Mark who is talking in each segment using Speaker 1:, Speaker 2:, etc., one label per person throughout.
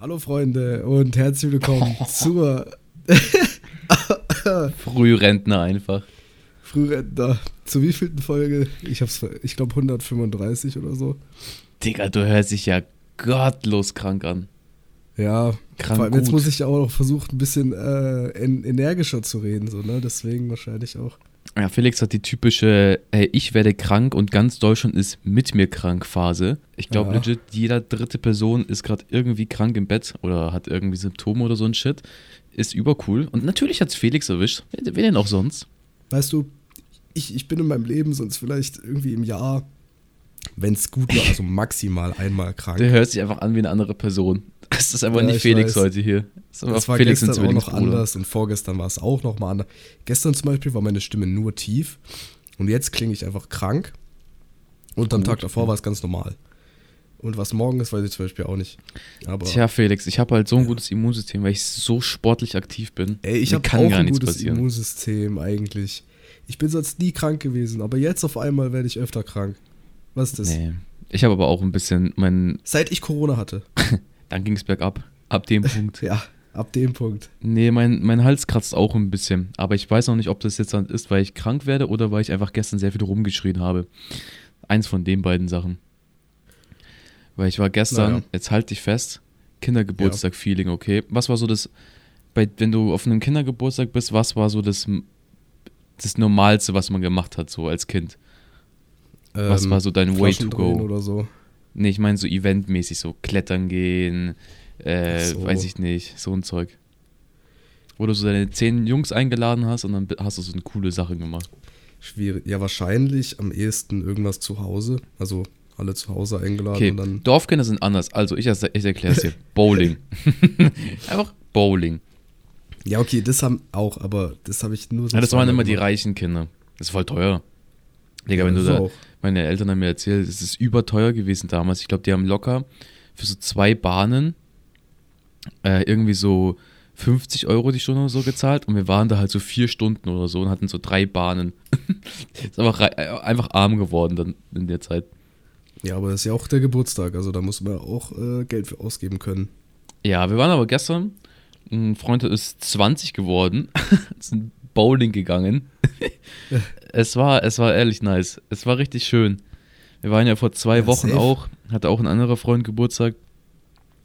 Speaker 1: Hallo Freunde und herzlich willkommen zur
Speaker 2: Frührentner einfach.
Speaker 1: Frührentner. Zu wievielten Folge? Ich hab's, ich glaube 135 oder so.
Speaker 2: Digga, du hörst dich ja gottlos krank an.
Speaker 1: Ja,
Speaker 2: Krank
Speaker 1: vor allem jetzt
Speaker 2: gut.
Speaker 1: muss ich auch noch versuchen, ein bisschen äh, en energischer zu reden, so, ne? Deswegen wahrscheinlich auch.
Speaker 2: Ja, Felix hat die typische, ey, ich werde krank und ganz Deutschland ist mit mir krank Phase. Ich glaube
Speaker 1: Ja.
Speaker 2: legit, jeder dritte Person ist gerade irgendwie krank im Bett oder hat irgendwie Symptome oder so ein Shit. Ist übercool. Und natürlich hat's Felix erwischt. Wer, wer denn auch sonst?
Speaker 1: Weißt du, ich, ich bin in meinem Leben sonst vielleicht irgendwie im Jahr, wenn es gut war, also maximal einmal krank.
Speaker 2: Der hört sich einfach an wie eine andere person. Es ist einfach
Speaker 1: Ja,
Speaker 2: nicht
Speaker 1: ich
Speaker 2: Felix
Speaker 1: weiß.
Speaker 2: heute hier. Es einfach
Speaker 1: Das war
Speaker 2: Felix
Speaker 1: gestern auch noch anders und vorgestern war es auch noch mal anders. Gestern zum Beispiel war meine Stimme nur tief und jetzt klinge ich einfach krank und am. Tag davor war es ganz normal. Und was morgen ist, weiß ich zum Beispiel auch nicht. Aber
Speaker 2: Tja, Felix, ich habe halt so ein gutes Immunsystem, weil ich so sportlich aktiv bin.
Speaker 1: ey, ich habe auch ein gutes
Speaker 2: passieren.
Speaker 1: Immunsystem eigentlich. Ich bin sonst nie krank gewesen, aber jetzt auf einmal werde ich öfter krank. Was ist das?
Speaker 2: Nee. Ich habe aber auch ein bisschen, mein,
Speaker 1: Seit ich Corona hatte.
Speaker 2: dann ging es bergab. Ab dem Punkt.
Speaker 1: Ja, ab dem Punkt.
Speaker 2: Nee, mein, mein Hals kratzt auch ein bisschen. Aber ich weiß noch nicht, ob das jetzt dann ist, weil ich krank werde oder weil ich einfach gestern sehr viel rumgeschrien habe. Eins von den beiden Sachen. Weil ich war gestern,
Speaker 1: Naja.
Speaker 2: jetzt halt dich fest, Kindergeburtstag-Feeling, okay? Was war so das, bei, wenn du auf einem Kindergeburtstag bist, was war so das, das Normalste, was man gemacht hat, so als Kind? Was
Speaker 1: Ähm,
Speaker 2: war so dein Way to go?
Speaker 1: Oder so.
Speaker 2: Nee, ich meine so eventmäßig, so klettern gehen, äh,
Speaker 1: so.
Speaker 2: weiß ich nicht, so ein Zeug. Wo du so deine zehn Jungs eingeladen hast und dann hast du so eine coole Sache gemacht.
Speaker 1: Schwierig. Ja, wahrscheinlich am ehesten irgendwas zu Hause. Also alle zu Hause eingeladen
Speaker 2: Okay,
Speaker 1: und dann.
Speaker 2: Dorfkinder sind anders. Also ich, ich erkläre es dir. Bowling. Einfach Bowling.
Speaker 1: Ja, okay, das haben auch, aber das habe ich nur so.
Speaker 2: Ja, das waren immer die reichen Kinder. Das ist voll teuer. Digga,
Speaker 1: Ja,
Speaker 2: wenn du da,
Speaker 1: auch.
Speaker 2: Meine Eltern haben mir erzählt, es ist überteuer gewesen damals. Ich glaube, die haben locker für so zwei Bahnen äh, irgendwie so 50 Euro die Stunde oder so gezahlt und wir waren da halt so vier Stunden oder so und hatten so drei Bahnen. ist einfach, äh, einfach arm geworden dann in der Zeit.
Speaker 1: Ja, aber das ist ja auch der Geburtstag, also da muss man auch äh, Geld für ausgeben können.
Speaker 2: Ja, wir waren aber gestern, ein Freund ist 20 geworden, sind Bowling gegangen. es war, es war ehrlich nice. Es war richtig schön. Wir waren ja vor zwei
Speaker 1: Ja,
Speaker 2: Wochen
Speaker 1: safe.
Speaker 2: auch, hatte auch ein anderer Freund Geburtstag.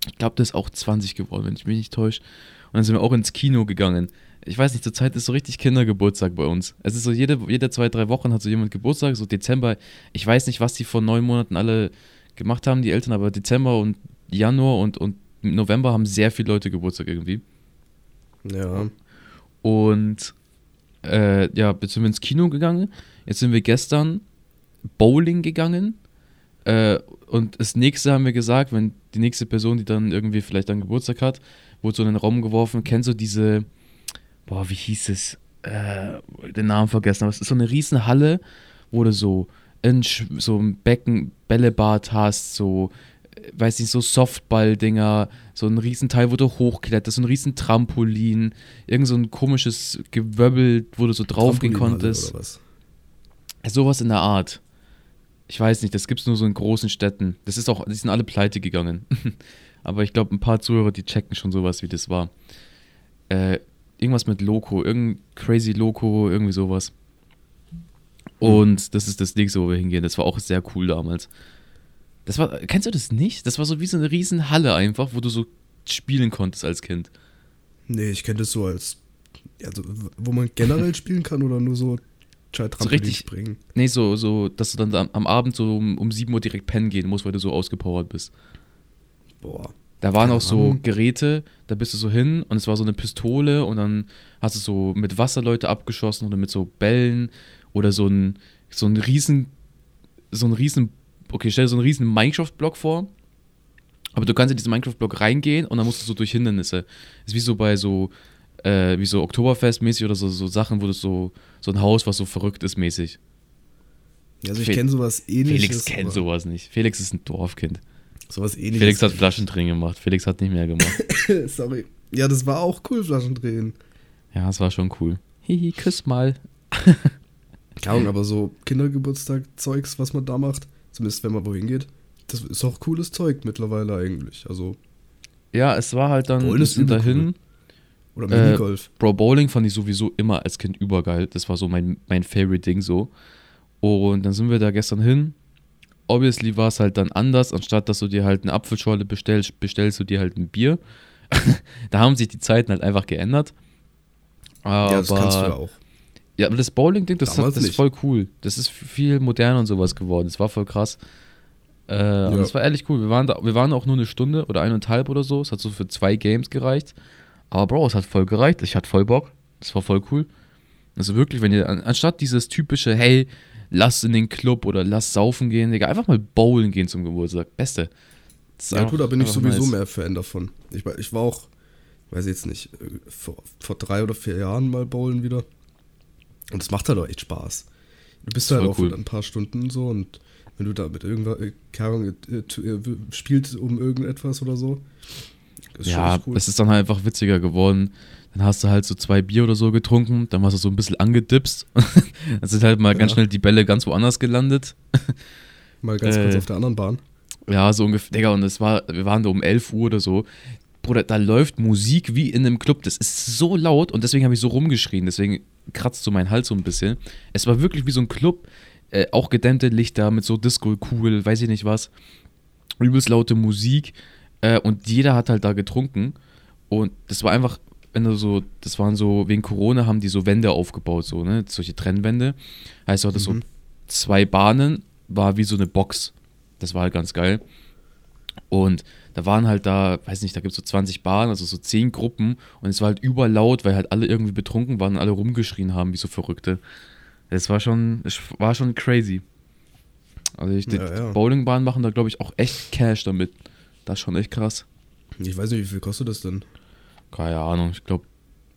Speaker 2: Ich glaube, der ist auch 20 geworden, wenn ich mich nicht täusche. Und dann sind wir auch ins Kino gegangen. Ich weiß nicht, zur Zeit ist so richtig Kindergeburtstag bei uns. Es ist so, jede, jede zwei, drei Wochen hat so jemand Geburtstag, so Dezember. Ich weiß nicht, was die vor neun Monaten alle gemacht haben, die Eltern, aber Dezember und Januar und, und November haben sehr viele Leute Geburtstag irgendwie.
Speaker 1: Ja.
Speaker 2: Und äh, ja, jetzt sind wir ins Kino gegangen. Jetzt sind wir gestern Bowling gegangen. Äh, und das nächste haben wir gesagt, wenn die nächste Person, die dann irgendwie vielleicht einen Geburtstag hat, wurde so in den Raum geworfen. Kennst du diese, boah, wie hieß es? Äh, den Namen vergessen, aber es ist so eine riesen Halle, wo du so Sch- so ein Becken, Bällebad hast, so, weiß nicht, so Softball-Dinger, so ein riesen Teil, wo du hochkletterst, so ein riesen Trampolin, irgend so ein komisches Gewöbbel, wo du so draufgehen konntest.
Speaker 1: Oder was?
Speaker 2: Sowas in der Art. Ich weiß nicht, das gibt's nur so in großen Städten. Das ist auch, die sind alle pleite gegangen. Aber ich glaube, ein paar Zuhörer, die checken schon sowas, wie das war. Äh, irgendwas mit Loco, irgendein crazy Loco, irgendwie sowas. Und das ist das nächste, wo wir hingehen. Das war auch sehr cool damals. Das war, kennst du das nicht? Das war so wie so eine riesen Halle einfach, wo du so spielen konntest als Kind.
Speaker 1: Nee, ich kenne das so als. Also, wo man generell spielen kann oder nur so Trampolin
Speaker 2: richtig-
Speaker 1: springen.
Speaker 2: Nee, so, so, dass du dann am, am Abend so um, um 7 Uhr direkt pennen gehen musst, weil du so ausgepowert bist.
Speaker 1: Boah.
Speaker 2: Da waren auch so. Geräte, da bist du so hin und es war so eine Pistole und dann hast du so mit Wasser Leute abgeschossen oder mit so Bällen oder so ein, so ein riesen, so ein riesen, okay, stell dir so einen riesen Minecraft-Block vor, aber du kannst in diesen Minecraft-Block reingehen und dann musst du so durch Hindernisse. ist wie so bei so, äh, wie so Oktoberfest-mäßig oder so, so Sachen, wo du so, so ein Haus, was so verrückt ist mäßig.
Speaker 1: Also, ich kenne sowas ähnliches.
Speaker 2: Felix kennt sowas nicht. Felix ist ein Dorfkind.
Speaker 1: Sowas ähnliches.
Speaker 2: Felix hat Flaschendrehen gemacht. Felix hat nicht mehr gemacht.
Speaker 1: Sorry. Ja, das war auch cool, Flaschendrehen.
Speaker 2: Ja, das war schon cool. Hihi, küss mal.
Speaker 1: Keine Ahnung, aber so Kindergeburtstag-Zeugs, was man da macht, zumindest wenn man wohin geht, das ist auch cooles Zeug mittlerweile eigentlich. Also,
Speaker 2: Ja, es war halt dann,
Speaker 1: Bowlen ist
Speaker 2: dahin.
Speaker 1: Oder
Speaker 2: Äh,
Speaker 1: Minigolf.
Speaker 2: Bro, Bowling fand ich sowieso immer als Kind übergeil. Das war so mein, mein Favorite-Ding so. Und dann sind wir da gestern hin. Obviously war es halt dann anders. Anstatt dass du dir halt eine Apfelschorle bestellst, bestellst du dir halt ein Bier. da haben sich die Zeiten halt einfach geändert. Aber,
Speaker 1: ja, das kannst du ja auch.
Speaker 2: Ja, aber das Bowling-Ding, das, hat- das ist voll cool. Das ist viel moderner und sowas geworden. Das war voll krass. Äh,
Speaker 1: Ja.
Speaker 2: das war ehrlich cool. Wir waren, da, wir waren auch nur eine Stunde oder eineinhalb oder so. Es hat so für zwei Games gereicht. Aber Bro, es hat voll gereicht. Ich hatte voll Bock. Das war voll cool. Also wirklich, wenn ihr, an, anstatt dieses typische, hey, lass in den Club oder lass saufen gehen, Digga, einfach mal bowlen gehen zum Geburtstag. Beste.
Speaker 1: Ja,
Speaker 2: einfach-
Speaker 1: gut, da bin ich sowieso
Speaker 2: nice.
Speaker 1: mehr Fan davon. Ich, war- ich war auch, weiß jetzt nicht, äh, vor, vor drei oder vier Jahren mal bowlen wieder. Und es macht halt auch echt Spaß. Du bist halt auch
Speaker 2: cool.
Speaker 1: ein paar Stunden so und wenn du da mit irgendwas, äh, keine äh, tu- äh, spielt um irgendetwas oder so. ist
Speaker 2: Ja,
Speaker 1: cool.
Speaker 2: es ist dann halt einfach witziger geworden. Dann hast du halt so zwei Bier oder so getrunken, dann warst du so ein bisschen angedipst. dann sind halt mal ganz
Speaker 1: Ja.
Speaker 2: schnell die Bälle ganz woanders gelandet.
Speaker 1: mal ganz kurz
Speaker 2: äh,
Speaker 1: auf der anderen Bahn.
Speaker 2: Ja, so ungefähr. Digga, und es war, wir waren da um 11 Uhr oder so. Bruder, da läuft Musik wie in einem Club. Das ist so laut und deswegen habe ich so rumgeschrien. Deswegen kratzt so mein Hals so ein bisschen. Es war wirklich wie so ein Club. Äh, auch gedämmte Lichter mit so Disco-Kugel, weiß ich nicht was. Übelst laute Musik. Äh, und jeder hat halt da getrunken. Und das war einfach, wenn du so, das waren so, wegen Corona haben die so Wände aufgebaut, so, ne? Solche Trennwände. Heißt, du hattest
Speaker 1: Mhm.
Speaker 2: so zwei Bahnen, war wie so eine Box. Das war halt ganz geil. Und da waren halt da, weiß nicht, da gibt es so 20 Bahnen, also so 10 Gruppen. Und es war halt überlaut, weil halt alle irgendwie betrunken waren und alle rumgeschrien haben, wie so Verrückte. Es war schon, es war schon crazy. Also ich, die
Speaker 1: Ja, ja.
Speaker 2: Bowlingbahnen machen da, glaube ich, auch echt Cash damit. Das ist schon echt krass.
Speaker 1: Ich weiß nicht, wie viel kostet das denn?
Speaker 2: Keine Ahnung, ich glaube,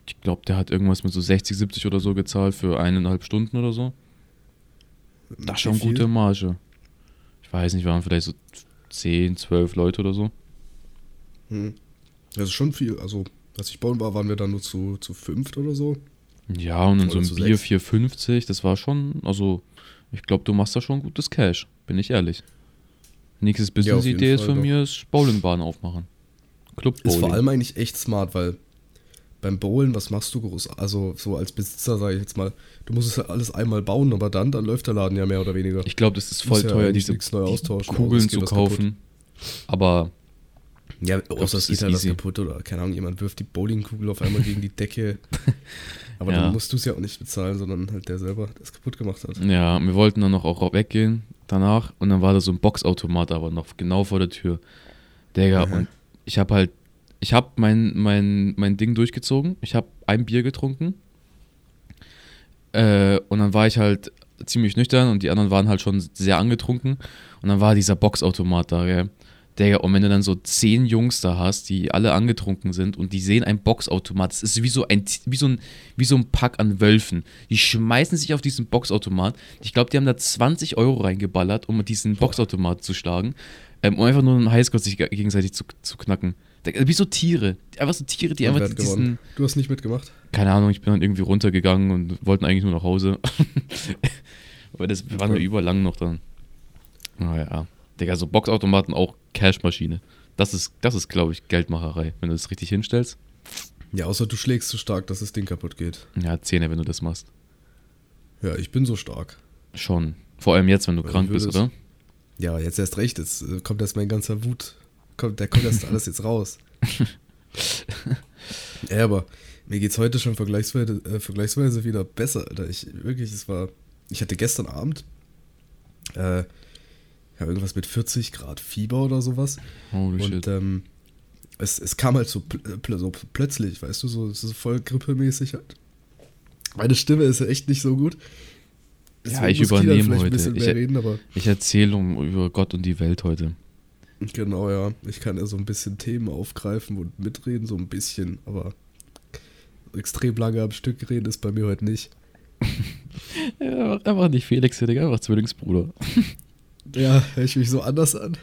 Speaker 2: ich glaube, der hat irgendwas mit so 60, 70 oder so gezahlt für eineinhalb Stunden oder so. Das ist schon gute Marge. Ich weiß nicht, waren vielleicht so 10, 12 Leute oder so.
Speaker 1: Hm. Das ist schon viel. Also, als ich bauen war, waren wir dann nur zu, zu fünft oder so.
Speaker 2: Ja, und dann
Speaker 1: Oder
Speaker 2: so
Speaker 1: zu
Speaker 2: ein Bier
Speaker 1: sechs.
Speaker 2: 4,50, das war schon, also ich glaube, du machst da schon gutes Cash, bin ich ehrlich. Nächstes
Speaker 1: Ja,
Speaker 2: Business-Idee ist
Speaker 1: Fall
Speaker 2: von
Speaker 1: doch.
Speaker 2: mir, ist Bowlingbahn aufmachen. Club
Speaker 1: Ist
Speaker 2: Bowling.
Speaker 1: vor allem eigentlich echt smart, weil beim Bowlen, was machst du groß? Also, so als Besitzer, sage ich jetzt mal, du musst es ja alles einmal bauen, aber dann, dann läuft der Laden ja mehr oder weniger.
Speaker 2: ich glaube, das ist voll
Speaker 1: ja
Speaker 2: teuer,
Speaker 1: eigentlich
Speaker 2: diese die Kugeln zu kaufen. Aber
Speaker 1: Ja, außer
Speaker 2: das
Speaker 1: es geht
Speaker 2: ist
Speaker 1: halt was kaputt oder keine Ahnung, jemand wirft die Bowlingkugel auf einmal gegen die Decke. Aber
Speaker 2: Ja.
Speaker 1: dann musst du es ja auch nicht bezahlen, sondern halt der selber das kaputt gemacht hat.
Speaker 2: ja, wir wollten dann noch auch weggehen danach und dann war da so ein Boxautomat aber noch genau vor der Tür. Digga, und ich habe halt, ich habe mein, mein, mein Ding durchgezogen. Ich habe ein Bier getrunken. Äh, und dann war ich halt ziemlich nüchtern und die anderen waren halt schon sehr angetrunken. Und dann war dieser Boxautomat da, gell. Digga, und wenn du dann so zehn Jungs da hast, die alle angetrunken sind und die sehen ein Boxautomat, das ist wie so ein, wie so ein, wie so ein Pack an Wölfen. Die schmeißen sich auf diesen Boxautomat. Ich glaube, die haben da 20 Euro reingeballert, um diesen Boxautomat zu schlagen. Ähm, um einfach nur einen Highscore sich ge- gegenseitig zu, zu knacken. Digga, Wie so Tiere. Einfach so Tiere, die einfach diesen,
Speaker 1: gewonnen? Du hast nicht mitgemacht?
Speaker 2: keine Ahnung, ich bin dann irgendwie runtergegangen und wollten eigentlich nur nach Hause. Aber das, wir waren ja
Speaker 1: Okay.
Speaker 2: überlang noch dann. Naja. Digga, so Boxautomaten auch Cashmaschine. Das ist, das ist glaube ich, Geldmacherei, wenn du das richtig hinstellst.
Speaker 1: Ja, außer du schlägst so stark, dass das Ding kaputt geht.
Speaker 2: Ja, Zähne, wenn du das machst.
Speaker 1: Ja, ich bin so stark.
Speaker 2: Schon. Vor allem jetzt, wenn du
Speaker 1: Also
Speaker 2: krank bist, oder?
Speaker 1: Ja, jetzt erst recht, jetzt äh, kommt erst mein ganzer Wut. Kommt, der kommt erst alles jetzt raus. ja, aber mir geht's heute schon vergleichsweise, äh, vergleichsweise wieder besser, Alter. Ich, wirklich, es war. Ich hatte gestern Abend äh, ja, irgendwas mit 40 Grad Fieber oder sowas.
Speaker 2: Holy
Speaker 1: Und
Speaker 2: shit.
Speaker 1: ähm, es, es kam halt so, pl pl so plötzlich, weißt du, so, so voll grippemäßig halt. Meine Stimme ist ja echt nicht so gut.
Speaker 2: Ja,
Speaker 1: Deswegen
Speaker 2: ich
Speaker 1: muss Kilian
Speaker 2: übernehme heute. Ich-
Speaker 1: reden,
Speaker 2: Ich erzähle um, über Gott und die Welt heute.
Speaker 1: Genau, ja. Ich kann ja so ein bisschen Themen aufgreifen und mitreden, so ein bisschen, aber extrem lange am Stück reden ist bei mir heute nicht.
Speaker 2: Ja, einfach nicht Felix, Digga, einfach Zwillingsbruder.
Speaker 1: Ja, höre ich mich so anders an.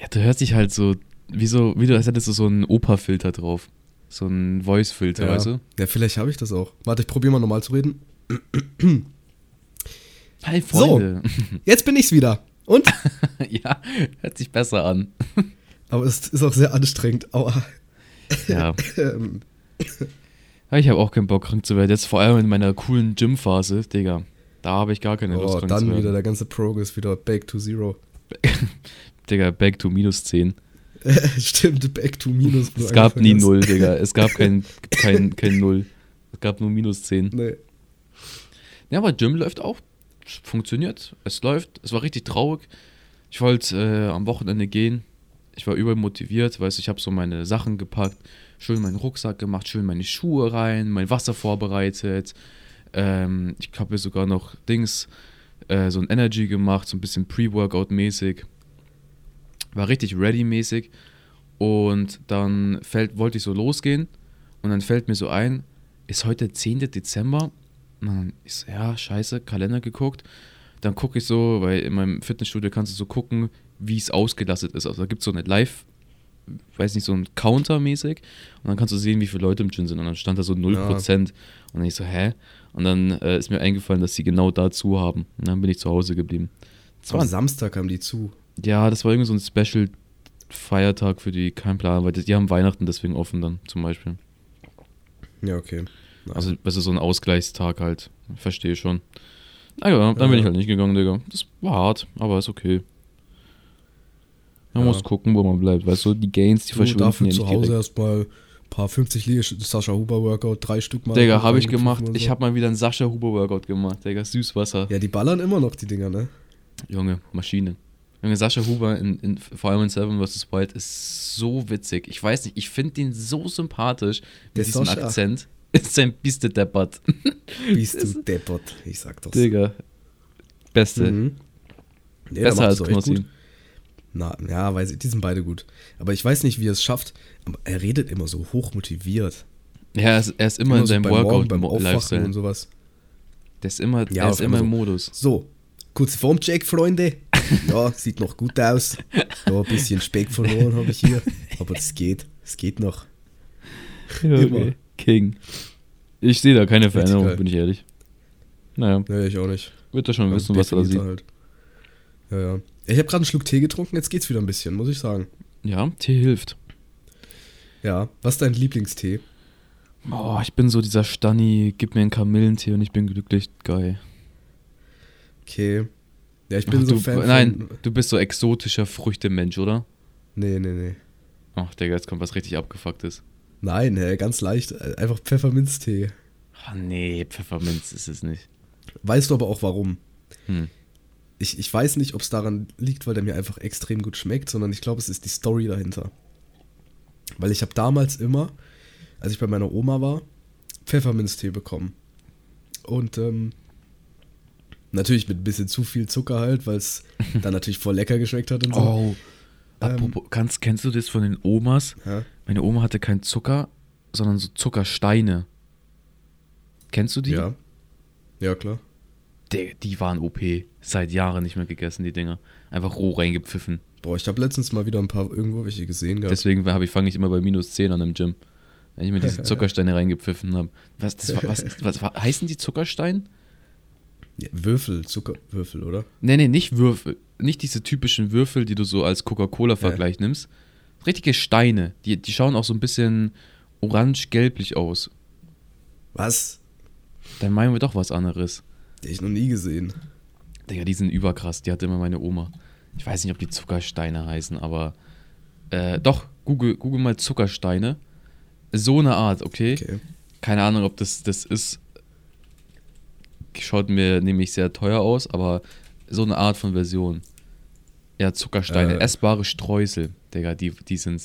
Speaker 2: Ja, du hörst dich halt so, wie so, wie du, als hättest du so einen Opa-Filter drauf. So einen Voice-Filter,
Speaker 1: Ja.
Speaker 2: weißt du?
Speaker 1: ja, vielleicht habe ich das auch. Warte, ich probiere mal normal zu reden.
Speaker 2: Hi, Freunde.
Speaker 1: Jetzt bin ich's wieder. Und?
Speaker 2: ja, hört sich besser an.
Speaker 1: Aber es ist auch sehr anstrengend. Aua.
Speaker 2: Ja.
Speaker 1: Ähm,
Speaker 2: Ich habe auch keinen Bock, krank zu werden. Jetzt vor allem in meiner coolen Gym-Phase, Digga. Da habe ich gar keine Lust,
Speaker 1: oh,
Speaker 2: krank zu
Speaker 1: dann
Speaker 2: werden.
Speaker 1: wieder der ganze Progress wieder back to zero.
Speaker 2: Digga, back to minus 10.
Speaker 1: Stimmt, back to minus.
Speaker 2: Es gab nie. Null, Digga. Es gab kein, kein, kein Null. Es gab nur minus 10.
Speaker 1: Nee.
Speaker 2: Ja, aber Gym läuft auch. Funktioniert. Es läuft. Es war richtig traurig. Ich wollte äh, am Wochenende gehen. Ich war übermotiviert, weißt ich habe so meine Sachen gepackt, schön meinen Rucksack gemacht, schön meine Schuhe rein, mein Wasser vorbereitet. Ähm, ich habe mir sogar noch Dings, äh, so ein Energy gemacht, so ein bisschen Pre-Workout-mäßig. War richtig ready-mäßig. Und dann fällt, wollte ich so losgehen und dann fällt mir so ein, ist heute der 10. Dezember? Und dann ist so, ja, scheiße, Kalender geguckt. Dann gucke ich so, weil in meinem Fitnessstudio kannst du so gucken, wie es ausgelastet ist. Also da gibt es so eine Live, weiß nicht, so ein Counter mäßig. Und dann kannst du sehen, wie viele Leute im Gym sind. Und dann stand da so 0%. Und dann ich so, hä? Und dann äh, ist mir eingefallen, dass sie genau dazu haben. Und dann bin ich zu Hause geblieben. Das
Speaker 1: Am
Speaker 2: war,
Speaker 1: Samstag haben die zu.
Speaker 2: ja, das war irgendwie so ein Special Feiertag für die, kein Plan, weil die haben Weihnachten deswegen offen dann zum Beispiel.
Speaker 1: Ja, okay.
Speaker 2: Also, das ist so ein Ausgleichstag halt. Verstehe schon. Naja, dann bin
Speaker 1: Ja.
Speaker 2: ich halt nicht gegangen, Digga. Das war hart, aber ist okay. Man
Speaker 1: Ja.
Speaker 2: muss gucken, wo man bleibt. Weißt du, die Gains, die
Speaker 1: Du
Speaker 2: verschwinden
Speaker 1: dafür
Speaker 2: ja
Speaker 1: zu Hause erstmal ein paar 50 Liege Sascha Huber Workout, drei Stück mal.
Speaker 2: Digga, habe ich gemacht.
Speaker 1: und
Speaker 2: Ich
Speaker 1: so.
Speaker 2: habe mal wieder einen Sascha Huber Workout gemacht, Digga. Süßwasser.
Speaker 1: Ja, die ballern immer noch, die Dinger, ne?
Speaker 2: Junge, Maschine. Junge, Sascha Huber, in, in, vor allem in Seven vs. Wild, ist so witzig. Ich weiß nicht, ich finde den so sympathisch mit
Speaker 1: Der
Speaker 2: diesem
Speaker 1: Sascha.
Speaker 2: Akzent. Ist sein Biste deppert.
Speaker 1: Bist du deppert, ich sag das.
Speaker 2: Digga. Beste.
Speaker 1: Mhm. Nee,
Speaker 2: Besser als Knossi.
Speaker 1: Na, ja, weiß ich, die sind beide gut. Aber ich weiß nicht, wie er es schafft. Aber er redet immer so hoch motiviert.
Speaker 2: Ja, er ist, er ist immer in
Speaker 1: so
Speaker 2: seinem
Speaker 1: beim Morgen, beim Aufwachen und sowas.
Speaker 2: Der ist immer,
Speaker 1: Ja,
Speaker 2: er ist immer im
Speaker 1: einmal
Speaker 2: Modus.
Speaker 1: So, kurze Formcheck, Freunde. Ja, sieht noch gut aus. Ja, ein bisschen Speck verloren habe ich hier. Aber es geht. Es geht noch.
Speaker 2: Ja,
Speaker 1: Immer.
Speaker 2: King. Ich sehe da keine Veränderung,
Speaker 1: geil.
Speaker 2: bin ich ehrlich. Naja,
Speaker 1: Ja, ich auch nicht.
Speaker 2: wird er schon wissen, was er da sieht.
Speaker 1: Halt. Ja, ja. Ich habe gerade einen Schluck Tee getrunken, jetzt geht's wieder ein bisschen, muss ich sagen.
Speaker 2: Ja, Tee hilft.
Speaker 1: Ja, was ist dein Lieblingstee?
Speaker 2: Oh, ich bin so dieser Stanni, gib mir einen Kamillentee und ich bin glücklich, geil.
Speaker 1: Okay. Ja, ich bin
Speaker 2: Ach,
Speaker 1: so
Speaker 2: du,
Speaker 1: Fan
Speaker 2: nein,
Speaker 1: von.
Speaker 2: du bist so exotischer Früchtemensch, oder?
Speaker 1: Nee, nee, nee.
Speaker 2: Ach, Digga, jetzt kommt was richtig abgefucktes.
Speaker 1: Nein, hä, ganz leicht. äh, Einfach Pfefferminztee.
Speaker 2: Ah, nee, Pfefferminz ist es nicht.
Speaker 1: Weißt du aber auch warum?
Speaker 2: Hm.
Speaker 1: Ich, ich weiß nicht, ob es daran liegt, weil der mir einfach extrem gut schmeckt, sondern ich glaube, es ist die Story dahinter. Weil ich habe damals immer, als ich bei meiner Oma war, Pfefferminztee bekommen. Und ähm, natürlich mit ein bisschen zu viel Zucker halt, weil es dann natürlich voll lecker geschmeckt hat und so.
Speaker 2: Oh,
Speaker 1: Ähm,
Speaker 2: apropos, kannst, kennst du das von den Omas?
Speaker 1: Ja,
Speaker 2: Meine Oma hatte keinen Zucker, sondern so Zuckersteine. Kennst du die?
Speaker 1: ja. ja, klar.
Speaker 2: Die, die waren OP. Seit Jahren nicht mehr gegessen, die Dinger. Einfach roh reingepfiffen.
Speaker 1: Boah, ich habe letztens mal wieder ein paar irgendwo welche gesehen gehabt.
Speaker 2: Deswegen habe ich, fange ich immer bei minus 10 an im Gym. Wenn ich mir diese Zuckersteine reingepfiffen habe. Was, das was, was, was heißen die Zuckerstein?
Speaker 1: Ja, Würfel, Zuckerwürfel, oder?
Speaker 2: Nee, nee, nicht Würfel. Nicht diese typischen Würfel, die du so als Coca-Cola-Vergleich nimmst. Richtige Steine. Die, die schauen auch so ein bisschen orange-gelblich aus.
Speaker 1: Was?
Speaker 2: Dann meinen wir doch was anderes.
Speaker 1: Die ich noch nie gesehen.
Speaker 2: Digga, die sind überkrass. Die hatte immer meine Oma. Ich weiß nicht, ob die Zuckersteine heißen, aber äh, doch, Google, Google mal Zuckersteine. So eine Art, okay?
Speaker 1: Okay.
Speaker 2: Keine Ahnung, ob das das ist. Schaut mir nämlich sehr teuer aus, aber so eine Art von Version. Ja, Zuckersteine,
Speaker 1: Äh.
Speaker 2: essbare Streusel, Digga, die, die sind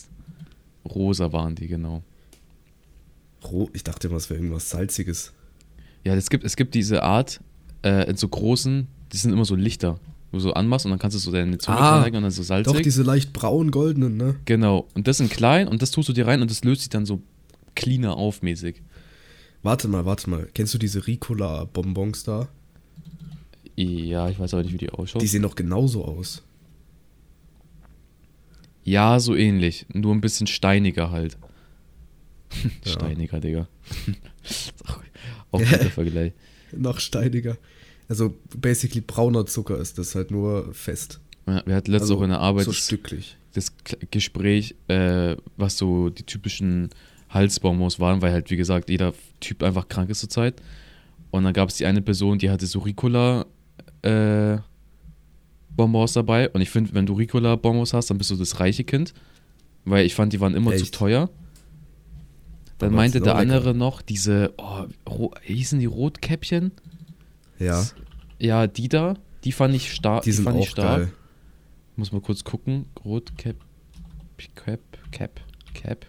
Speaker 2: rosa waren die, genau.
Speaker 1: Ich dachte immer, es wäre irgendwas Salziges.
Speaker 2: Ja, es gibt, es gibt diese Art, äh, in so großen, die sind immer so Lichter, wo du so anmachst und dann kannst du so deine Zunge
Speaker 1: Ah,
Speaker 2: und dann so salzig.
Speaker 1: Doch, diese leicht braun-goldenen, ne?
Speaker 2: Genau. Und das sind klein und das tust du dir rein und das löst sich dann so cleaner auf mäßig.
Speaker 1: Warte mal, warte mal. Kennst du diese Ricola-Bonbons da?
Speaker 2: Ja, ich weiß aber nicht, wie die ausschaut.
Speaker 1: Die sehen doch genauso aus.
Speaker 2: ja, so ähnlich. Nur ein bisschen steiniger halt.
Speaker 1: Ja.
Speaker 2: steiniger, Digga. auch guter Vergleich.
Speaker 1: Noch steiniger. Also, basically brauner Zucker ist das halt nur fest.
Speaker 2: Ja, Wir hatten letztes
Speaker 1: also,
Speaker 2: auch in der Arbeit
Speaker 1: So
Speaker 2: das,
Speaker 1: stücklich.
Speaker 2: das Gespräch, äh, was so die typischen Halsbonbons waren, weil halt, wie gesagt, jeder Typ einfach krank ist zurzeit. Und dann gab es die eine Person, die hatte so Ricola äh, Bonbons dabei. Und ich finde, wenn du Ricola Bonbons hast, dann bist du das reiche Kind. Weil ich fand, die waren immer zu
Speaker 1: Echt?
Speaker 2: teuer. Dann
Speaker 1: Aber
Speaker 2: meinte
Speaker 1: sind
Speaker 2: der andere noch diese, oh, hießen die Rotkäppchen?
Speaker 1: Ja,
Speaker 2: Ja, die da, die fand ich stark.
Speaker 1: die sind
Speaker 2: fand
Speaker 1: auch
Speaker 2: ich stark.
Speaker 1: geil.
Speaker 2: Muss mal kurz gucken. Rotcap. Cap. Cap. Cap.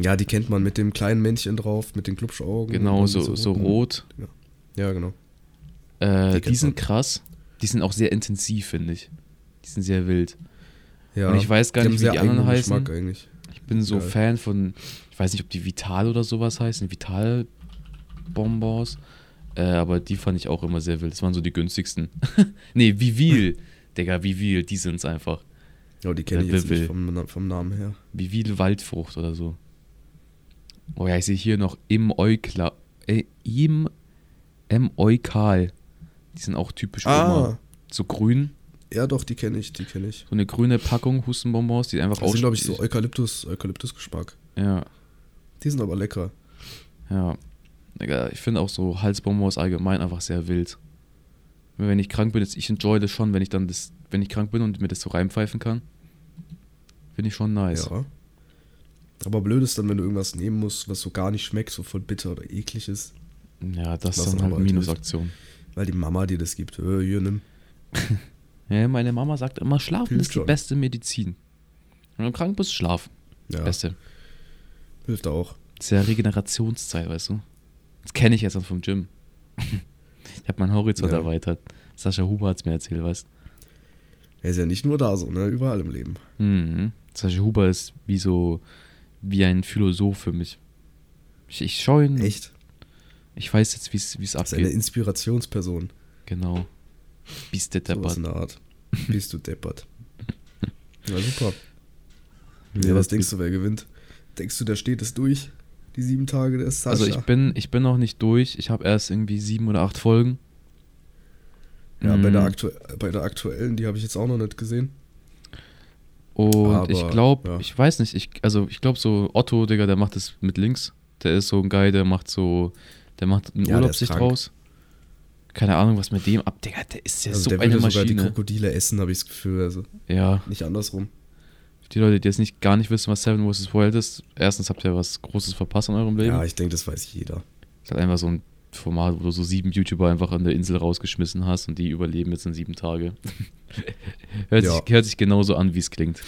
Speaker 1: Ja, die kennt man mit dem kleinen Männchen drauf, mit den Glubschaugen.
Speaker 2: Genau, so, so rot.
Speaker 1: Ja, genau.
Speaker 2: Äh,
Speaker 1: Die
Speaker 2: die, sind
Speaker 1: man.
Speaker 2: krass. Die sind auch sehr intensiv, finde ich. Die sind sehr wild.
Speaker 1: Ja,
Speaker 2: Und ich weiß gar
Speaker 1: die
Speaker 2: nicht, wie die anderen heißen.
Speaker 1: Geschmack eigentlich.
Speaker 2: Ich bin so
Speaker 1: Geil.
Speaker 2: Fan von, ich weiß nicht, ob die Vital oder sowas heißen. Vital Bonbons. Äh, aber die fand ich auch immer sehr wild. Das waren so die günstigsten. nee, Vivil. Digga, Vivil, die sind's einfach.
Speaker 1: Ja, die kenne ich
Speaker 2: Ja,
Speaker 1: jetzt nicht vom, vom Namen her.
Speaker 2: Vivil Waldfrucht oder so. Oh ja, ich sehe hier noch im Eukla. Äh, im M. Eukal. Die sind auch typisch Oma.
Speaker 1: Ah,
Speaker 2: So grün.
Speaker 1: ja doch, die kenne ich, die kenne ich.
Speaker 2: So eine grüne Packung Hustenbonbons, die einfach
Speaker 1: Das sind, glaube ich,
Speaker 2: aus-
Speaker 1: so Eukalyptus, Eukalyptus-Geschmack.
Speaker 2: Ja,
Speaker 1: Die sind aber lecker.
Speaker 2: ja. Ich finde auch so Halsbonbons allgemein einfach sehr wild. Wenn ich krank bin, jetzt, ich enjoy das schon, wenn ich dann das, wenn ich krank bin und mir das so reinpfeifen kann. Finde ich schon nice.
Speaker 1: Ja. Aber blöd ist dann, wenn du irgendwas nehmen musst, was so gar nicht schmeckt, so voll bitter oder eklig ist.
Speaker 2: Ja, das ist dann halt Minusaktion.
Speaker 1: Weil die Mama dir das gibt. Äh, hier, nimm.
Speaker 2: Ja, meine Mama sagt immer, schlafen
Speaker 1: Hilft
Speaker 2: ist die
Speaker 1: schon.
Speaker 2: beste Medizin. Wenn du krank bist, schlafen.
Speaker 1: Ja,
Speaker 2: Beste.
Speaker 1: hilft auch.
Speaker 2: Das ist ja Regenerationszeit, weißt du? Das kenne ich jetzt dann vom Gym. ich habe meinen Horizont
Speaker 1: Ja.
Speaker 2: erweitert. Sascha Huber hat es mir erzählt, weißt
Speaker 1: Er ist ja nicht nur da so, ne? Überall im Leben.
Speaker 2: du? Mhm. Sascha Huber ist wie so, wie ein Philosoph für mich. Ich, ich schaue ihn.
Speaker 1: Echt?
Speaker 2: Ich weiß jetzt, wie es
Speaker 1: Das ist eine
Speaker 2: abgeht.
Speaker 1: Inspirationsperson.
Speaker 2: Genau. Bis der
Speaker 1: Sowas
Speaker 2: Deppert.
Speaker 1: in der Art. Bist du deppert. Ja, super.
Speaker 2: Ja,
Speaker 1: Ja, was denkst du, wer gewinnt? Denkst du, der steht es durch? Die sieben Tage der Sascha?
Speaker 2: Also ich bin, ich bin noch nicht durch. Ich habe erst irgendwie sieben oder acht Folgen.
Speaker 1: ja, bei, der
Speaker 2: Mm.
Speaker 1: aktu bei der aktuellen, die habe ich jetzt auch noch nicht gesehen.
Speaker 2: Und
Speaker 1: Aber,
Speaker 2: ich glaube,
Speaker 1: ja.
Speaker 2: ich weiß nicht, ich, also ich glaube so Otto, Digga, der macht das mit links. Der ist so ein Guy, der macht so, der macht einen
Speaker 1: Ja,
Speaker 2: Urlaub
Speaker 1: ist
Speaker 2: sich draus. Keine Ahnung, was mit dem ab, Digga, der ist ja
Speaker 1: also
Speaker 2: so
Speaker 1: der
Speaker 2: eine
Speaker 1: würde sogar die
Speaker 2: Maschine.
Speaker 1: Krokodile essen, habe ich das Gefühl. Also
Speaker 2: Ja,
Speaker 1: nicht andersrum.
Speaker 2: die Leute, die jetzt nicht gar nicht wissen, was Seven vs. Wild ist, erstens habt ihr was Großes verpasst in eurem Leben.
Speaker 1: Ja, ich denke, das weiß jeder.
Speaker 2: ist halt einfach so ein Format, wo du so sieben YouTuber einfach an der Insel rausgeschmissen hast und die überleben jetzt in sieben Tage. hört,
Speaker 1: Ja.
Speaker 2: sich, hört sich genauso an, wie es klingt.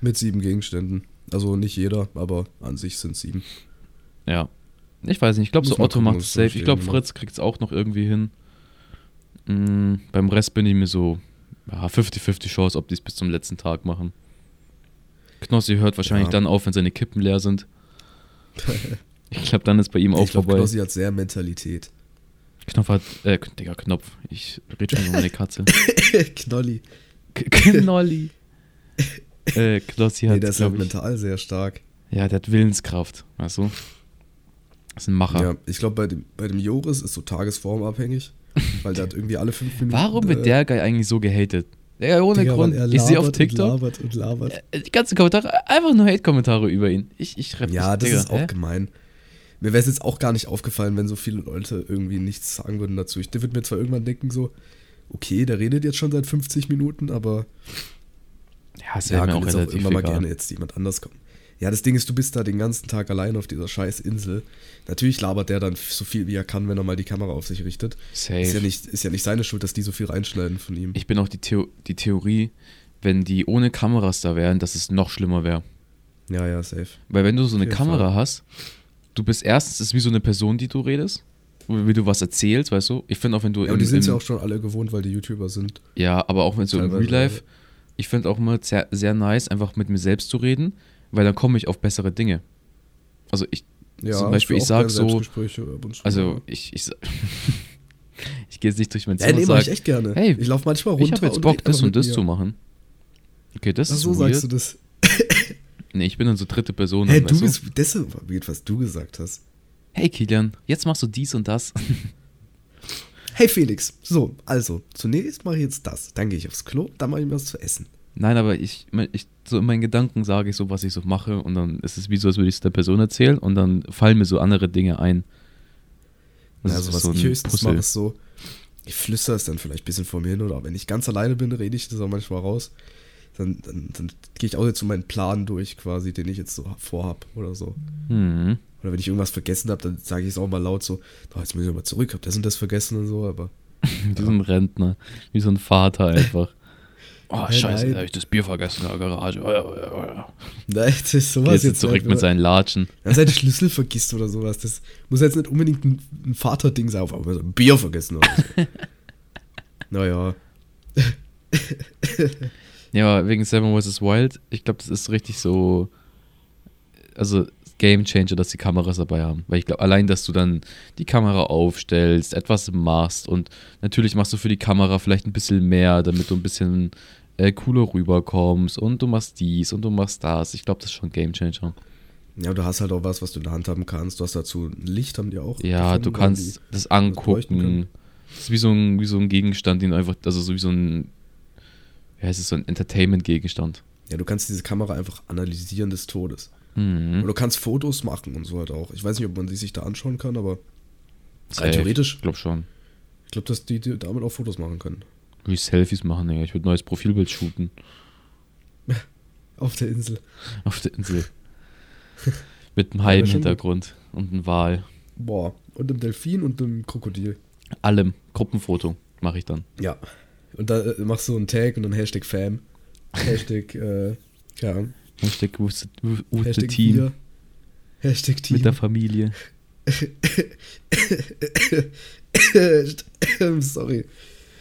Speaker 1: Mit sieben Gegenständen. Also nicht jeder, aber an sich sind sieben.
Speaker 2: Ja. Ich weiß nicht, ich glaube, so Otto macht es safe. Ich glaube. Fritz kriegt es auch noch irgendwie hin. Mm, beim Rest bin ich mir so ja, 50-50 Chance, ob die es bis zum letzten Tag machen. Knossi hört wahrscheinlich
Speaker 1: Ja.
Speaker 2: dann auf, wenn seine Kippen leer sind. Ich glaube, dann ist bei ihm auch
Speaker 1: ich glaube,
Speaker 2: vorbei.
Speaker 1: Knossi hat sehr Mentalität.
Speaker 2: Knopf hat, äh, Digga, Knopf. Ich rede schon über meine Katze.
Speaker 1: Knolli.
Speaker 2: K- Knolli. äh, Knossi
Speaker 1: Nee,
Speaker 2: hat,
Speaker 1: der ist halt
Speaker 2: glaub
Speaker 1: mental sehr stark.
Speaker 2: ja, der hat Willenskraft, weißt du? Das ist ein Macher.
Speaker 1: Ja, ich glaube, bei dem, bei dem Joris ist so tagesformabhängig. Weil der hat irgendwie alle fünf Minuten.
Speaker 2: Warum wird
Speaker 1: äh,
Speaker 2: der Guy eigentlich so gehatet? Ja, ohne
Speaker 1: Digga,
Speaker 2: Grund. Ich sehe auf TikTok
Speaker 1: Und labert und labert.
Speaker 2: äh, die ganzen Kommentare, einfach nur Hate-Kommentare über ihn. Ich, ich schreibe
Speaker 1: Ja, das ist auch
Speaker 2: hä?
Speaker 1: gemein. Mir wäre es jetzt auch gar nicht aufgefallen, wenn so viele Leute irgendwie nichts sagen würden dazu. Ich würde mir zwar irgendwann denken, so, okay, der redet jetzt schon seit 50 Minuten, aber
Speaker 2: Ja, es
Speaker 1: ja,
Speaker 2: mir auch
Speaker 1: jetzt auch immer mal gerne jetzt jemand anders kommen. Ja, das Ding ist, du bist da den ganzen Tag allein auf dieser scheiß Insel. Natürlich labert der dann so viel, wie er kann, wenn er mal die Kamera auf sich richtet.
Speaker 2: Safe.
Speaker 1: Ist ja, nicht, ist ja nicht seine Schuld, dass die so viel reinschneiden von ihm.
Speaker 2: Ich bin auch die, Theo die Theorie, wenn die ohne Kameras da wären, dass es noch schlimmer wäre.
Speaker 1: ja, ja, safe.
Speaker 2: Weil wenn du so eine Kamera
Speaker 1: Fall.
Speaker 2: hast, du bist erstens, ist wie so eine Person, die du redest, wie du was erzählst, weißt du? Ich finde auch, wenn du
Speaker 1: Ja, und die
Speaker 2: im-
Speaker 1: sind
Speaker 2: im-
Speaker 1: ja auch schon alle gewohnt, weil die YouTuber sind.
Speaker 2: Ja, aber auch wenn so im Real Life, ich finde auch immer sehr, sehr nice, einfach mit mir selbst zu reden, weil dann komme ich auf bessere Dinge. Also ich,
Speaker 1: Ja,
Speaker 2: Zum Beispiel, ich sag so- also ich, ich, ich gehe jetzt nicht durch mein
Speaker 1: Ja,
Speaker 2: Zimmer
Speaker 1: nee,
Speaker 2: und
Speaker 1: mach ich echt gerne.
Speaker 2: hey,
Speaker 1: ich laufe manchmal runter
Speaker 2: ich habe jetzt Bock, das und das
Speaker 1: mir.
Speaker 2: zu machen. Okay, das
Speaker 1: Ach,
Speaker 2: ist
Speaker 1: so sagst du das.
Speaker 2: Nee, ich bin dann so dritte Person.
Speaker 1: Hä,
Speaker 2: dann,
Speaker 1: du bist, das weird, was du gesagt hast.
Speaker 2: Hey Kilian, jetzt machst du dies und das.
Speaker 1: Hey Felix, so, also, zunächst mache ich jetzt das. Dann gehe ich aufs Klo, dann mache ich mir was zu essen.
Speaker 2: Nein, aber ich, ich so in meinen Gedanken sage ich so, was ich so mache und dann ist es wie so, als würde ich es der Person erzählen und dann fallen mir so andere Dinge ein.
Speaker 1: Das also was so ich höchstens mache, ist so, ich flüstere es dann vielleicht ein bisschen vor mir hin oder wenn ich ganz alleine bin, rede ich das auch manchmal raus. Dann, dann, dann gehe ich auch jetzt so meinen Plan durch quasi, den ich jetzt so vorhab oder so. Mhm. Oder wenn ich irgendwas vergessen habe, dann sage ich es auch mal laut so, oh, jetzt muss ich mal zurück, hab das und das vergessen und so, aber.
Speaker 2: wie so ein Rentner, wie so ein Vater einfach. Oh, scheiße, da habe ich das Bier vergessen in der Garage. Oh, oh, oh. Nein, das ist sowas jetzt, jetzt zurück halt, mit seinen Latschen.
Speaker 1: Er den Schlüssel vergisst oder sowas. Das muss jetzt nicht unbedingt ein, ein Vaterding sein, aber so ein Bier vergessen oder so. naja.
Speaker 2: Ja, wegen Seven vs. Wild, ich glaube, das ist richtig so. Also, Game Changer, dass die Kameras dabei haben. Weil ich glaube, allein, dass du dann die Kamera aufstellst, etwas machst und natürlich machst du für die Kamera vielleicht ein bisschen mehr, damit du ein bisschen äh, cooler rüberkommst und du machst dies und du machst das. Ich glaube, das ist schon Game Changer.
Speaker 1: Ja, du hast halt auch was, was du in der Hand haben kannst. Du hast dazu ein Licht, haben die auch.
Speaker 2: Ja, du kannst das angucken. Das ist wie so, ein, wie so ein Gegenstand, den einfach, also so wie so ein, wie heißt es, so ein Entertainment-Gegenstand.
Speaker 1: Ja, du kannst diese Kamera einfach analysieren des Todes. Mhm. Und du kannst Fotos machen und so halt auch. Ich weiß nicht, ob man die sich da anschauen kann, aber
Speaker 2: rein theoretisch. Ich glaube schon.
Speaker 1: Ich glaube, dass die, die, damit auch Fotos machen können.
Speaker 2: Wie Selfies machen, Digga. Ich würde ein neues Profilbild shooten.
Speaker 1: Auf der Insel.
Speaker 2: Auf der Insel. Mit einem Hai im Hintergrund und einem Wal.
Speaker 1: Boah, und einem Delfin und einem Krokodil.
Speaker 2: Allem. Gruppenfoto mache ich dann.
Speaker 1: Ja. Und da äh, machst du einen Tag und dann Hashtag Fam. Hashtag, äh, ja.
Speaker 2: Hashtag with, with Hashtag the Team. Bier.
Speaker 1: Hashtag Team.
Speaker 2: Mit der Familie.
Speaker 1: Sorry.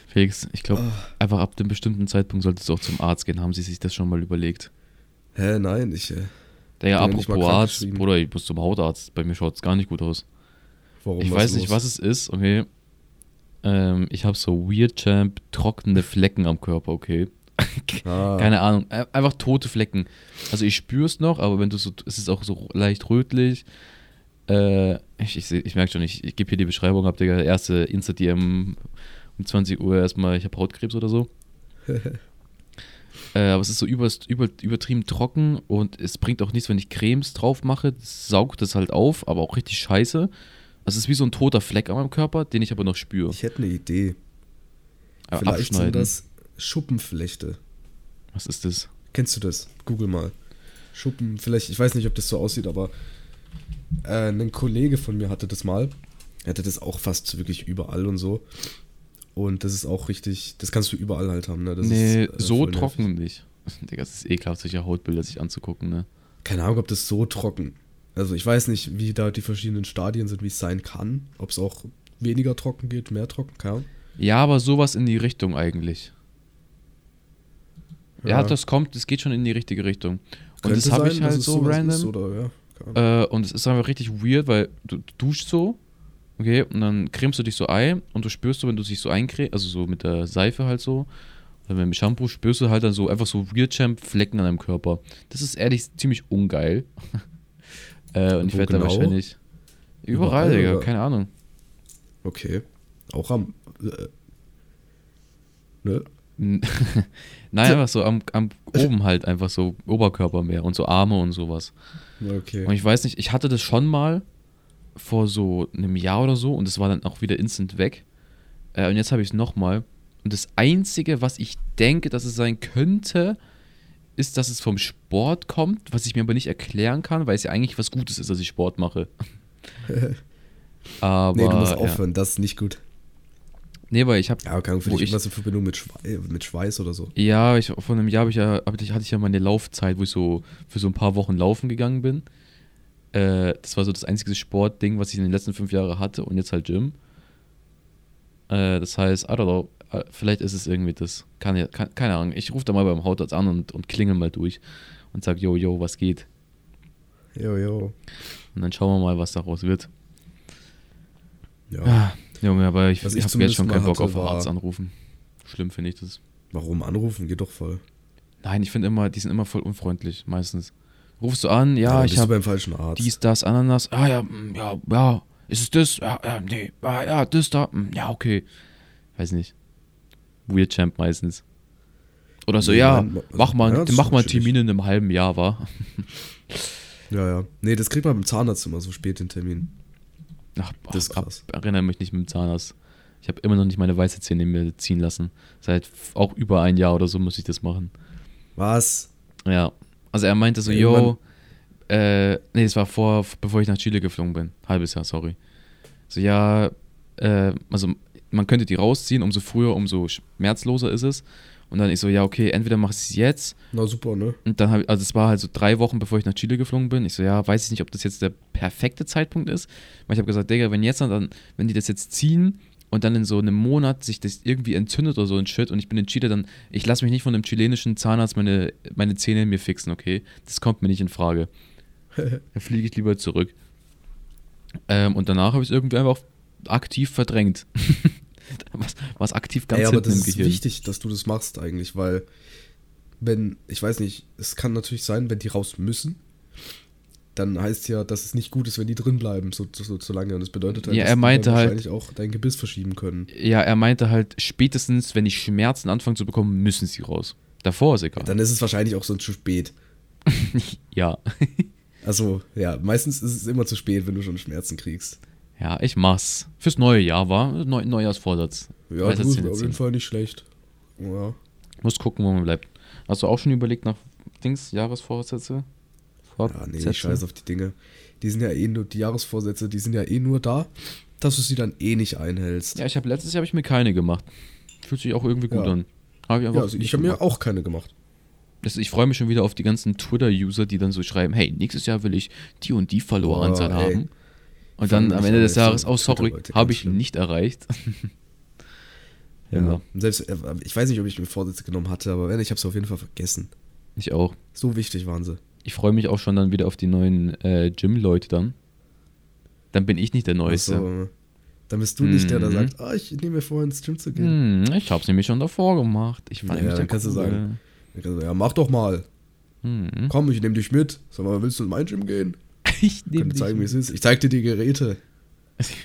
Speaker 2: Felix, ich glaube, oh. einfach ab dem bestimmten Zeitpunkt solltest du auch zum Arzt gehen. Haben Sie sich das schon mal überlegt?
Speaker 1: Hä, nein, ich. Äh,
Speaker 2: Digga, apropos Arzt, Bruder, ich muss zum Hautarzt. Bei mir schaut es gar nicht gut aus. Warum? Ich weiß nicht, los? was es ist, okay. Ähm, ich habe so Weird Champ trockene Flecken am Körper, okay. Ah. Keine Ahnung. Einfach tote Flecken. Also ich spüre es noch, aber wenn du so, es ist auch so leicht rötlich. Äh, ich, ich, ich merke schon, ich, ich gebe hier die Beschreibung, habt ihr erste Insta-DM um 20 Uhr erstmal, ich habe Hautkrebs oder so. äh, aber es ist so über, über, übertrieben trocken und es bringt auch nichts, wenn ich Cremes drauf mache. Das saugt das halt auf, aber auch richtig scheiße. Es ist wie so ein toter Fleck an meinem Körper, den ich aber noch spüre.
Speaker 1: Ich hätte eine Idee. Aber Vielleicht sind das Schuppenflechte.
Speaker 2: Was ist das?
Speaker 1: Kennst du das? Google mal. Schuppen, vielleicht, ich weiß nicht, ob das so aussieht, aber äh, ein Kollege von mir hatte das mal. Er hatte das auch fast wirklich überall und so. Und das ist auch richtig, das kannst du überall halt haben, ne? Das
Speaker 2: nee, ist, äh, so trocken nervig. nicht. Digga, das ist ekelhaft, solche Hautbilder sich anzugucken, ne?
Speaker 1: Keine Ahnung, ob das so trocken. Also ich weiß nicht, wie da die verschiedenen Stadien sind, wie es sein kann. Ob es auch weniger trocken geht, mehr trocken, keine Ahnung.
Speaker 2: Ja, aber sowas in die Richtung eigentlich. Ja, ja das kommt, das geht schon in die richtige Richtung. Und Könnte das habe ich halt so random. Oder, ja, äh, und es ist einfach richtig weird, weil du, du duschst so, okay, und dann cremst du dich so ein und du spürst so, wenn du dich so eincremst, also so mit der Seife halt so, oder mit dem Shampoo, spürst du halt dann so einfach so Weird Champ Flecken an deinem Körper. Das ist ehrlich ziemlich ungeil. äh, und, und ich werde genau? da wahrscheinlich. Überall, Digga, keine Ahnung.
Speaker 1: Okay. Auch am. Äh,
Speaker 2: ne? Nein, einfach so am, am oben halt einfach so Oberkörper mehr und so Arme und sowas.
Speaker 1: Okay.
Speaker 2: Und ich weiß nicht, ich hatte das schon mal vor so einem Jahr oder so und es war dann auch wieder instant weg. Äh, und jetzt habe ich es nochmal. Und das Einzige, was ich denke, dass es sein könnte, ist, dass es vom Sport kommt, was ich mir aber nicht erklären kann, weil es ja eigentlich was Gutes ist, dass ich Sport mache.
Speaker 1: aber. Nee, du musst aufhören, ja. das ist nicht gut.
Speaker 2: Nee, weil ich habe.
Speaker 1: Ja, keine Ahnung, irgendwas in Verbindung mit, Schweiß, äh, mit Schweiß oder so.
Speaker 2: Ja, ich, vor einem Jahr ich ja, hatte ich ja meine Laufzeit, wo ich so für so ein paar Wochen laufen gegangen bin. Äh, das war so das einzige Sportding, was ich in den letzten fünf Jahren hatte und jetzt halt Gym. Äh, das heißt, I don't know, äh, vielleicht ist es irgendwie das. Kann, kann, keine Ahnung. Ich rufe da mal beim Hautarzt an und, und klingel mal durch und sag, yo, yo, was geht?
Speaker 1: Yo, yo.
Speaker 2: Und dann schauen wir mal, was daraus wird. Ja. Ah, Junge, aber ich, ich habe jetzt schon keinen Bock auf Arzt anrufen. Schlimm finde ich das.
Speaker 1: Warum anrufen? Geht doch voll.
Speaker 2: Nein, ich finde immer, die sind immer voll unfreundlich, meistens. Rufst du an, ja, ja ich habe
Speaker 1: beim falschen Arzt.
Speaker 2: Dies, das, Ananas. Ah ja, mm, ja, ja. Ist es das? Ja, ja, nee. Ah, ja, das da. Mm, ja, okay. Weiß nicht. Weird Champ meistens. Oder so,
Speaker 1: Nee,
Speaker 2: ja,
Speaker 1: also-
Speaker 2: mach mal,
Speaker 1: ja,
Speaker 2: mach mal
Speaker 1: chillig.
Speaker 2: Termin in einem halben Jahr, war.
Speaker 1: Ja, ja. Nee, das kriegt man beim Zahnarzt immer so spät den Termin.
Speaker 2: Ach,
Speaker 1: Das ist
Speaker 2: ab-
Speaker 1: krass.
Speaker 2: erinnere mich nicht mit dem Zahnarzt. Ich habe immer noch nicht meine weiße Zähne mir ziehen lassen. Seit auch über ein Jahr oder so muss ich das machen.
Speaker 1: Was?
Speaker 2: Ja. Also er meinte so,
Speaker 1: Ja,
Speaker 2: yo, äh, nee, es war vor, bevor ich nach Chile geflogen bin. Halbes Jahr, sorry. So, ja, äh, also man könnte die rausziehen, umso früher, umso schmerzloser ist es. Und dann ich so, ja, okay, entweder mach ich es jetzt
Speaker 1: Na super, ne?
Speaker 2: und dann habe ich, also es war halt so drei Wochen, bevor ich nach Chile geflogen bin. Ich so, ja, weiß ich nicht, ob das jetzt der perfekte Zeitpunkt ist. Weil ich habe gesagt, Digga, wenn jetzt dann, wenn die das jetzt ziehen und dann in so einem Monat sich das irgendwie entzündet oder so ein Shit und ich bin in Chile, dann, ich lasse mich nicht von einem chilenischen Zahnarzt meine, meine Zähne mir fixen, okay? Das kommt mir nicht in Frage. Dann fliege ich lieber zurück. Ähm, und danach habe ich es irgendwie einfach aktiv verdrängt. was, was aktiv ganz
Speaker 1: Ey, aber das
Speaker 2: im
Speaker 1: ist
Speaker 2: Gehirn.
Speaker 1: wichtig, dass du das machst eigentlich, weil wenn, ich weiß nicht, es kann natürlich sein, wenn die raus müssen, dann heißt ja, dass es nicht gut ist, wenn die drin bleiben, so, so, so lange. Und das bedeutet halt,
Speaker 2: Ja,
Speaker 1: dass die
Speaker 2: meinte halt-
Speaker 1: wahrscheinlich auch dein Gebiss verschieben können.
Speaker 2: Ja, er meinte halt, spätestens, wenn ich Schmerzen anfange zu bekommen, müssen sie raus. Davor ist egal.
Speaker 1: Dann ist es wahrscheinlich auch so zu spät.
Speaker 2: ja.
Speaker 1: Also, ja, meistens ist es immer zu spät, wenn du schon Schmerzen kriegst.
Speaker 2: Ja, ich mach's. Fürs neue Jahr war Neu Neujahrsvorsatz.
Speaker 1: Ja,
Speaker 2: Weiß
Speaker 1: du
Speaker 2: jetzt
Speaker 1: ist auf jeden. Fall nicht schlecht. Ja.
Speaker 2: Muss gucken, wo man bleibt. Hast du auch schon überlegt nach Dings, Jahresvorsätze?
Speaker 1: Ja, nee, ich scheiß auf die Dinge. Die sind ja eh nur, die Jahresvorsätze, die sind ja eh nur da, dass du sie dann eh nicht einhältst.
Speaker 2: Ja, ich habe letztes Jahr habe ich mir keine gemacht. Fühlt sich auch irgendwie gut
Speaker 1: Ja.
Speaker 2: an. Hab ich einfach
Speaker 1: Ja, also ich habe mir auch keine gemacht.
Speaker 2: Das, ich freue mich schon wieder auf die ganzen Twitter-User, die dann so schreiben, hey, nächstes Jahr will ich die und die Followeranzahl
Speaker 1: ey.
Speaker 2: haben. Und dann am Ende des Jahres, oh sorry, habe ich
Speaker 1: schlimm.
Speaker 2: nicht erreicht.
Speaker 1: Ja.
Speaker 2: ja.
Speaker 1: Selbst, äh, ich weiß nicht, ob ich mir Vorsätze genommen hatte, aber wenn, ich habe es auf jeden Fall vergessen.
Speaker 2: Ich auch.
Speaker 1: So wichtig waren sie.
Speaker 2: Ich freue mich auch schon dann wieder auf die neuen äh, Gym-Leute dann. Dann bin ich nicht der Neueste.
Speaker 1: Also, dann bist du nicht der, der
Speaker 2: Mhm.
Speaker 1: sagt, ah, ich nehme mir vor, ins Gym zu gehen.
Speaker 2: Hm, ich hab's nämlich schon davor gemacht. Ich fand
Speaker 1: Ja, dann
Speaker 2: der
Speaker 1: kannst du
Speaker 2: cool.
Speaker 1: sagen. Dann kannst du ja, mach doch mal.
Speaker 2: Hm.
Speaker 1: Komm, ich nehme dich mit. Sag mal, willst du in mein Gym gehen?
Speaker 2: Ich
Speaker 1: Ich
Speaker 2: nehm
Speaker 1: kann dir zeigen,
Speaker 2: dich
Speaker 1: es ist. Ich zeig dir die Geräte.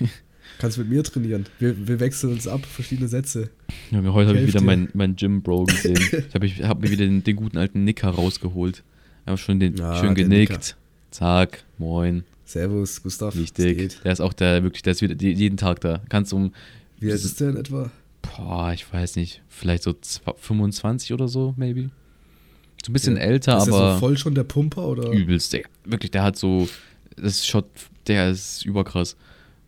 Speaker 1: Kannst mit mir trainieren. Wir, wir wechseln uns ab, verschiedene Sätze.
Speaker 2: Junge, heute habe ich wieder meinen mein Gym-Bro gesehen. ich habe hab mir wieder den, den guten alten Nicker rausgeholt. Einfach schon den
Speaker 1: Ja,
Speaker 2: schön genickt. Zack, moin.
Speaker 1: Servus, Gustav.
Speaker 2: Wichtig. Der ist auch der wirklich, der ist wieder jeden Tag da. Kannst um,
Speaker 1: Wie alt ist der in etwa?
Speaker 2: boah, ich weiß nicht, vielleicht so zwa- 25 oder so, maybe. So ein bisschen
Speaker 1: Ja.
Speaker 2: älter,
Speaker 1: ist
Speaker 2: aber
Speaker 1: der so voll schon der Pumper oder?
Speaker 2: übelst, der, wirklich, der hat so, das ist Shot, der ist überkrass.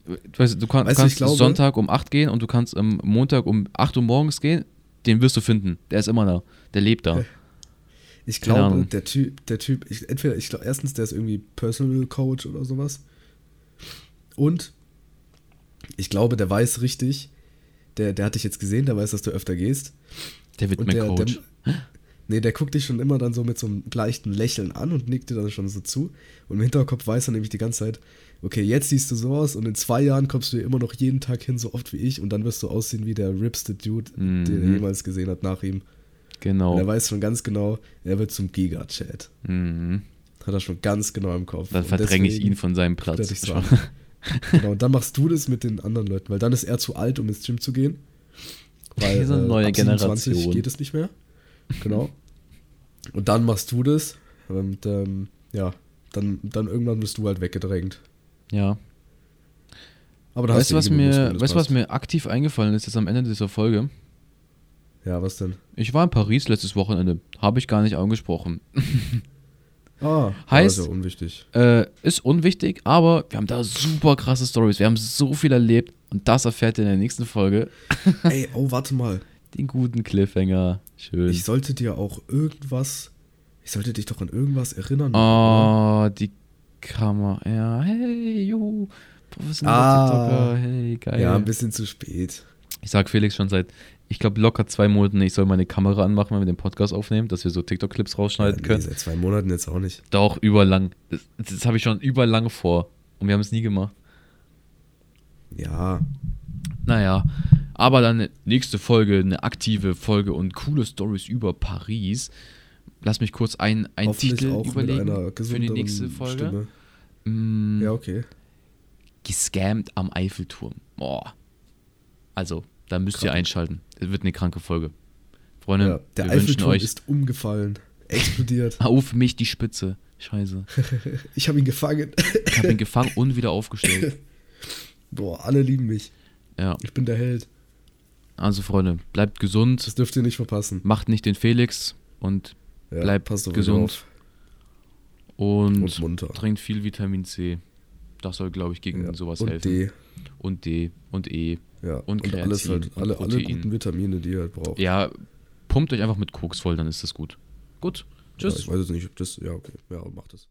Speaker 2: Du, weißt, du, kann,
Speaker 1: Weißt
Speaker 2: kannst
Speaker 1: glaube-
Speaker 2: Sonntag um 8 gehen und du kannst am Montag um 8 Uhr morgens gehen, den wirst du finden. Der ist immer da. Der lebt da.
Speaker 1: Ich glaube, der Typ, der Typ, ich, entweder, ich glaube, erstens, der ist irgendwie Personal Coach oder sowas. Und ich glaube, der weiß richtig, der, der hat dich jetzt gesehen, der weiß, dass du öfter gehst.
Speaker 2: Der wird
Speaker 1: Und
Speaker 2: mir
Speaker 1: der,
Speaker 2: Coach.
Speaker 1: der, nee, der guckt dich schon immer dann so mit so einem leichten Lächeln an und nickt dir dann schon so zu. Und im Hinterkopf weiß er nämlich die ganze Zeit, okay, jetzt siehst du so aus und in zwei Jahren kommst du immer noch jeden Tag hin, so oft wie ich, und dann wirst du aussehen wie der ripste Dude, den er
Speaker 2: Mhm.
Speaker 1: jemals gesehen hat nach ihm. Und
Speaker 2: genau.
Speaker 1: er weiß schon ganz genau, er wird zum Giga-Chat.
Speaker 2: Mhm.
Speaker 1: Hat er schon ganz genau im Kopf.
Speaker 2: Dann
Speaker 1: Und
Speaker 2: verdränge ich ihn von seinem Platz.
Speaker 1: so genau, und dann machst du das mit den anderen Leuten, weil dann ist er zu alt, um ins Gym zu gehen. Weil
Speaker 2: Diese neue
Speaker 1: ab 27
Speaker 2: Generation.
Speaker 1: geht es nicht mehr. Genau. Und dann machst du das und ähm, ja, dann, dann irgendwann bist du halt weggedrängt.
Speaker 2: Ja.
Speaker 1: Aber da
Speaker 2: Weißt du, was mir, weißt, was mir aktiv eingefallen ist jetzt am Ende dieser Folge?
Speaker 1: Ja, was denn?
Speaker 2: Ich war in Paris letztes Wochenende. Habe ich gar nicht angesprochen.
Speaker 1: Ah,
Speaker 2: Heißt-
Speaker 1: ja, unwichtig.
Speaker 2: Äh, ist unwichtig, aber wir haben da super krasse Stories. Wir haben so viel erlebt und das erfährt ihr in der nächsten Folge.
Speaker 1: Ey, oh, warte mal.
Speaker 2: Den guten Cliffhanger. Schön.
Speaker 1: Ich sollte dir auch irgendwas. Ich sollte dich doch an irgendwas erinnern. oder?
Speaker 2: Oh, die Kamera. Ja, hey, juhu. Professioneller
Speaker 1: Ah.
Speaker 2: TikToker. Hey, geil.
Speaker 1: Ja, ein bisschen zu spät.
Speaker 2: Ich sag Felix schon seit, ich glaube, locker zwei Monaten, ich soll meine Kamera anmachen, wenn wir den Podcast aufnehmen, dass wir so TikTok-Clips rausschneiden
Speaker 1: Ja, nee,
Speaker 2: können.
Speaker 1: seit zwei Monaten jetzt auch nicht.
Speaker 2: Doch, überlang. Das, das habe ich schon überlang vor. Und wir haben es nie gemacht.
Speaker 1: Ja,
Speaker 2: Naja, aber dann nächste Folge, eine aktive Folge und coole Stories über Paris. Lass mich kurz ein, ein
Speaker 1: hoffentlich
Speaker 2: Titel
Speaker 1: auch
Speaker 2: überlegen für die nächste Folge. Mm,
Speaker 1: Ja, okay.
Speaker 2: Gescammt am Eiffelturm. Boah. Also, da müsst ihr
Speaker 1: Krank.
Speaker 2: einschalten. Es wird eine kranke Folge. Freunde,
Speaker 1: Ja, der
Speaker 2: wir
Speaker 1: Eiffelturm
Speaker 2: euch
Speaker 1: ist umgefallen. Explodiert.
Speaker 2: auf mich die Spitze. Scheiße.
Speaker 1: Ich habe ihn gefangen.
Speaker 2: Ich habe ihn gefangen und wieder aufgestellt.
Speaker 1: Boah, alle lieben mich.
Speaker 2: Ja,
Speaker 1: Ich bin der Held.
Speaker 2: also Freunde, bleibt gesund,
Speaker 1: Das dürft ihr nicht verpassen.
Speaker 2: macht nicht den Felix und
Speaker 1: Ja,
Speaker 2: Bleibt gesund. und,
Speaker 1: Und munter.
Speaker 2: trinkt viel Vitamin C. Das soll, glaube ich, gegen
Speaker 1: Ja.
Speaker 2: sowas
Speaker 1: und
Speaker 2: helfen.
Speaker 1: D.
Speaker 2: Und D und E.
Speaker 1: Ja.
Speaker 2: Und
Speaker 1: Und, alles halt, alle, alle guten Vitamine, die ihr halt braucht.
Speaker 2: Ja, pumpt euch einfach mit Koks voll, dann ist das gut. Gut.
Speaker 1: Ja,
Speaker 2: Tschüss.
Speaker 1: ich weiß jetzt nicht, ob das. Ja, okay. Ja, macht das.